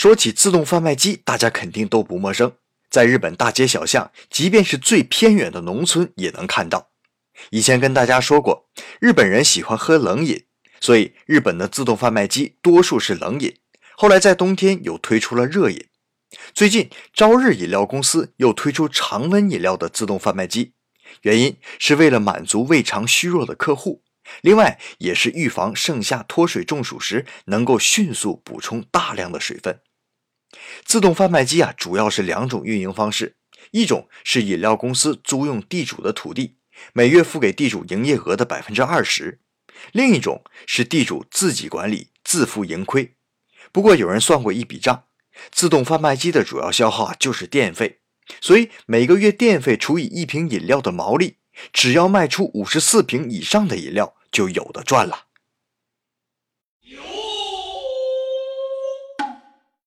说起自动贩卖机，大家肯定都不陌生。在日本大街小巷，即便是最偏远的农村也能看到。以前跟大家说过，日本人喜欢喝冷饮，所以日本的自动贩卖机多数是冷饮。后来在冬天又推出了热饮。最近，朝日饮料公司又推出常温饮料的自动贩卖机，原因是为了满足胃肠虚弱的客户。另外，也是预防盛夏脱水中暑时能够迅速补充大量的水分。自动贩卖机啊，主要是两种运营方式：一种是饮料公司租用地主的土地，每月付给地主营业额的百分之二十；另一种是地主自己管理，自负盈亏。不过有人算过一笔账，自动贩卖机的主要消耗啊就是电费，所以每个月电费除以一瓶饮料的毛利，只要卖出五十四瓶以上的饮料。就有的赚了。